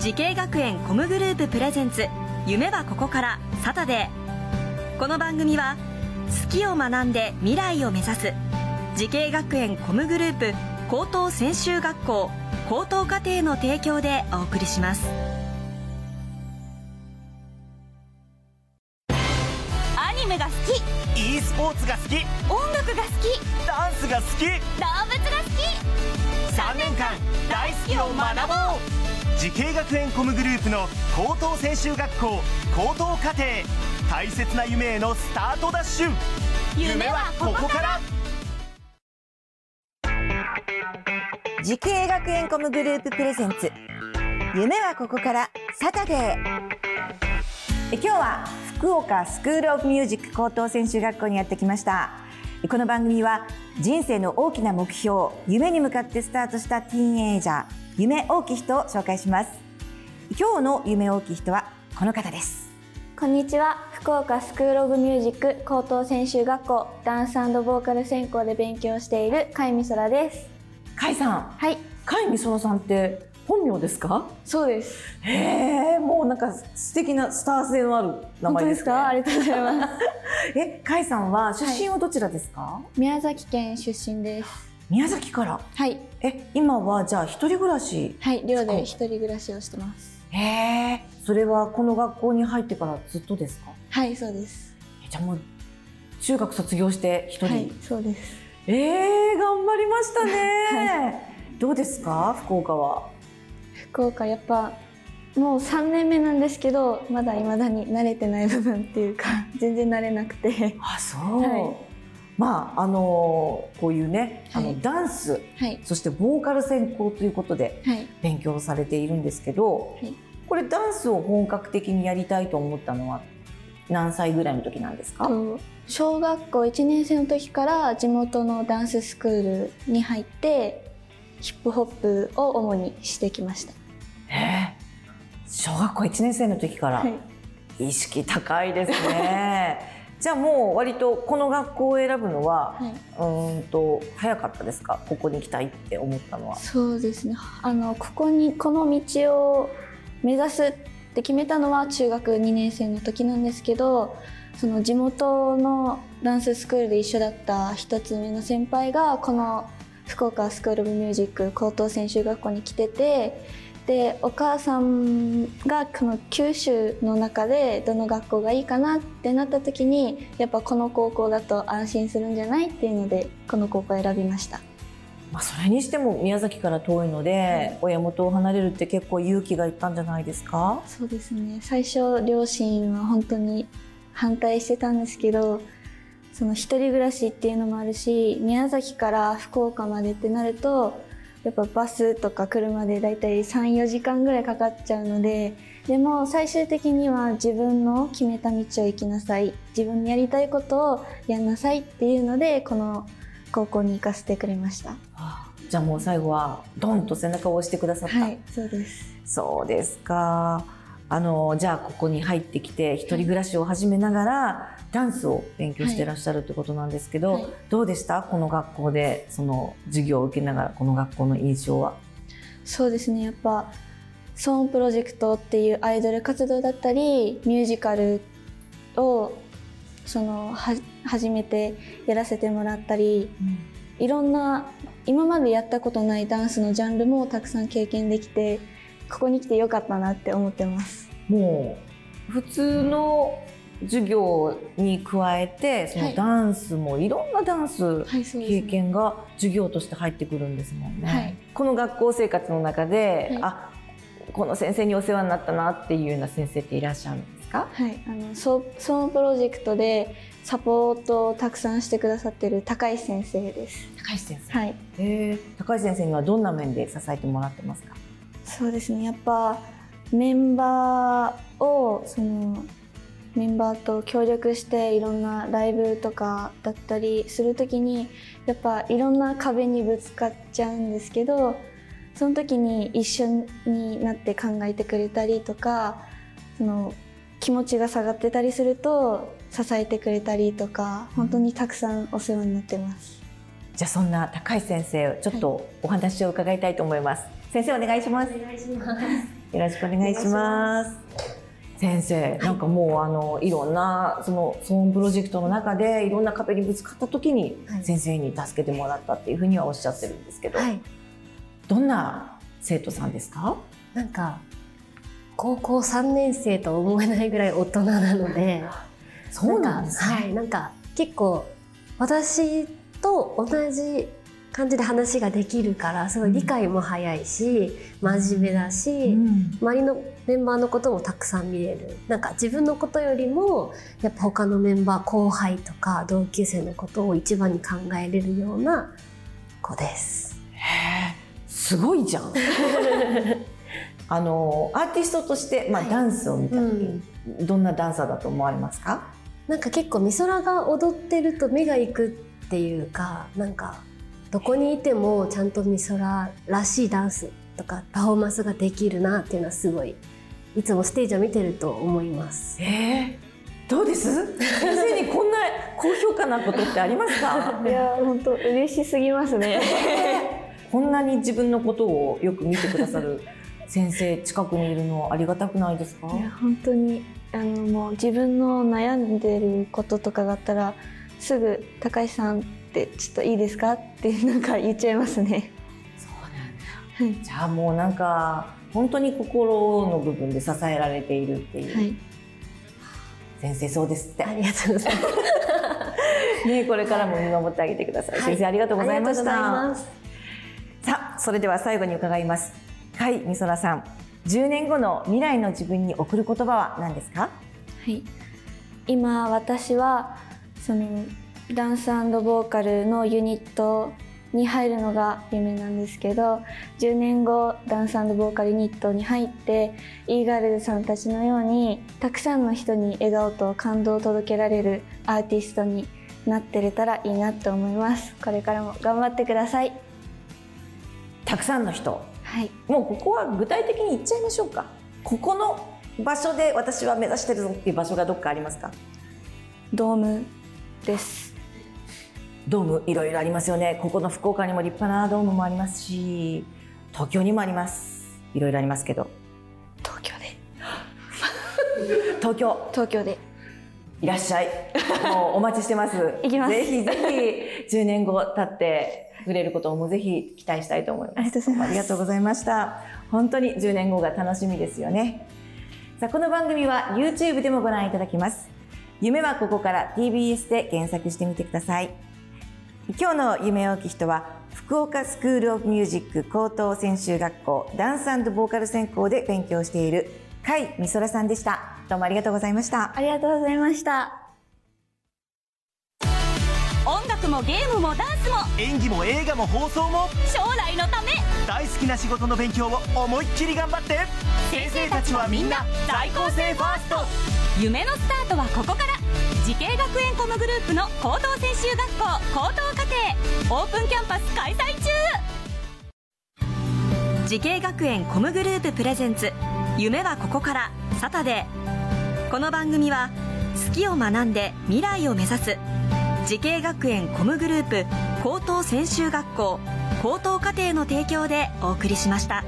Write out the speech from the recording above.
滋慶学園 COM グループプレゼンツ夢はここからサタデー。この番組は好きを学んで未来を目指す滋慶学園 COM グループ高等専修学校高等課程の提供でお送りします。アニメが好き。e スポーツが好き。音楽が好き。ダンスが好き。動物が好き。3年間大好きを学ぼう滋慶学園 COM グループの高等専修学校高等課程。大切な夢へのスタートダッシュ。夢はここから。滋慶学園 COM グループプレゼンツ。夢はここからサタデー。え今日は福岡スクールオブミュージック高等専修学校にやってきました。この番組は人生の大きな目標夢に向かってスタートしたティーンエイジャー夢大きい人を紹介します。今日の夢大きい人はこの方です。こんにちは。福岡スクールオブミュージック高等専修学校ダンスボーカル専攻で勉強している甲斐美空です。甲斐さん。はい。甲斐美空さんって本名ですか？そうです。へえもうなんか素敵なスター性のある名本当で前ですすねか？ありがとうございます。え甲斐さんは出身はどちらですか、宮崎県出身です宮崎から。はい。え今はじゃあ一人暮らし？はい寮で一人暮らしをしてます。へえ。それはこの学校に入ってからずっとですか？はいそうです。えじゃあもう中学卒業して一人、はいそうです。えー、頑張りましたね、どうですか？福岡は。福岡やっぱもう3年目なんですけどまだ未だに慣れてない部分っていうか全然慣れなくて。あそう、はいまああのこういうねあの、はいダンスはい。そしてボーカル専攻ということではい。勉強されているんですけど、はい。これダンスを本格的にやりたいと思ったのは何歳ぐらいの時なんですか、と小学校1年生の時から地元のダンススクールに入ってヒップホップを主にしてきました。えー小学校1年生の時から、はい、意識高いですねじゃあもう割とこの学校を選ぶのは、はい、うーんと早かったですか？ここに行きたいって思ったのは。そうですね。あのここにこの道を目指すって決めたのは中学2年生の時なんですけどその地元のダンススクールで一緒だった一つ目の先輩がこの福岡スクール・オブ・ミュージック高等専修学校に来ててでお母さんがこの九州の中でどの学校がいいかなってなった時にやっぱこの高校だと安心するんじゃないっていうのでこの高校を選びました。まあ、それにしても宮崎から遠いので、親元を離れるって結構勇気がいったんじゃないですか？そうですね。最初両親は本当に反対してたんですけどその一人暮らしっていうのもあるし宮崎から福岡までってなるとやっぱバスとか車でだいたい34時間ぐらいかかっちゃうのででも最終的には自分の決めた道を行きなさい。自分にやりたいことをやんなさいっていうのでこの高校に行かせてくれました。じゃあもう最後はドンと背中を押してくださった、はいそうです。そうですかあのじゃあここに入ってきて一人暮らしを始めながら、ダンスを勉強してらっしゃるってことなんですけど、はい。どうでした？この学校でその授業を受けながらこの学校の印象は？そうですね。やっぱソーンプロジェクトっていうアイドル活動だったりミュージカルをそのは初めてやらせてもらったりいろんな今までやったことないダンスのジャンルもたくさん経験できてここに来てよかったなって思ってます。もう普通の授業に加えてそのはい。ダンスもいろんなダンス経験が授業として入ってくるんですもんね。はい。この学校生活の中で、はい。あこの先生にお世話になったなっていうような先生っていらっしゃるんですか？はい、あのソソーンプロジェクトでサポートをたくさんしてくださってる高石先生です。高石先生、はい、えー。高石先生にはどんな面で支えてもらってますか？そうですねやっぱメンバーをそのメンバーと協力していろんなライブとかだったりする時にやっぱいろんな壁にぶつかっちゃうんですけどその時に一緒になって考えてくれたりとかその気持ちが下がってたりすると支えてくれたりとか本当にたくさんお世話になってます。じゃあそんな高石先生ちょっとお話を伺いたいと思います、先生お願いします。お願いします。よろしくお願いします。先生なんかもうあのいろんなその騒音プロジェクトの中でいろんな壁にぶつかった時にはい。先生に助けてもらったっていうふうにはおっしゃってるんですけど、はい。どんな生徒さんですか？なんか高校3年生とは思えないぐらい大人なので そうなんですね、はいなんか結構私と同じ感じで話ができるからすごい理解も早いし、真面目だし、うん。周りのメンバーのこともたくさん見れる。なんか自分のことよりもやっぱ他のメンバー後輩とか同級生のことを一番に考えれるような子です。へえすごいじゃん。あのアーティストとして、まあ、はい。ダンスを見た時うん。に、どんなダンサーだと思われますか？なんか結構美空が踊ってると目が行くっていうかなんかどこにいてもちゃんと美空らしいダンスとかパフォーマンスができるなっていうのはすごいいつもステージを見てると思います。ええどうです？先生にこんな高評価なことってありますか？いや本当嬉しすぎますね。こんなに自分のことをよく見てくださる先生近くにいるのはありがたくないですか？いや本当にあのもう自分の悩んでることとかがあったらすぐ「高橋さんってちょっといいですか?」ってなんか言っちゃいますね。そうなんだ。じゃあもうなんか本当に心の部分で支えられているっていう、はい、先生そうですって。ありがとうございます。ねこれからも見守ってあげてください、はい。先生ありがとうございました。さあそれでは最後に伺います。甲斐美空さん。10年後の未来の自分に送る言葉は何ですか？はい、今私はそのダンスボーカルのユニットに入るのが夢なんですけど10年後ダンスボーカルユニットに入ってイーガールズさんたちのようにたくさんの人に笑顔と感動を届けられるアーティストになってれたらいいなと思います。これからも頑張ってください。たくさんの人。はい。もうここは具体的に言っちゃいましょうか。ここの場所で私は目指してるぞっていう場所がどっかありますか？ドームですドームいろいろありますよね。ここの福岡にも立派なドームもありますし東京にもあります。いろいろありますけど。東京で。東京。東京で。いらっしゃい。もうお待ちしてます。行きます。ぜひぜひ10年後経って触れることもぜひ期待したいと思います。ありがとうございます。ありがとうございました。本当に10年後が楽しみですよね。さあこの番組は YouTube でもご覧いただきます。夢はここから TBS で検索してみてください今日の夢大きい人は福岡スクールオブミュージック高等専修学校ダンスボーカル専攻で勉強している甲斐美空さんでした。どうもありがとうございました。ありがとうございました。音楽もゲームもダンスも演技も映画も放送も将来のため。大好きな仕事の勉強を思いっきり頑張って。先生たちはみんな在校生ファースト。夢のスタートはここから滋慶学園 COM グループの高等専修学校高等課程オープンキャンパス開催中滋慶学園 COM グループプレゼンツ夢はここからサタデーこの番組は好きを学んで未来を目指す滋慶学園 COM グループ高等専修学校高等課程の提供でお送りしました。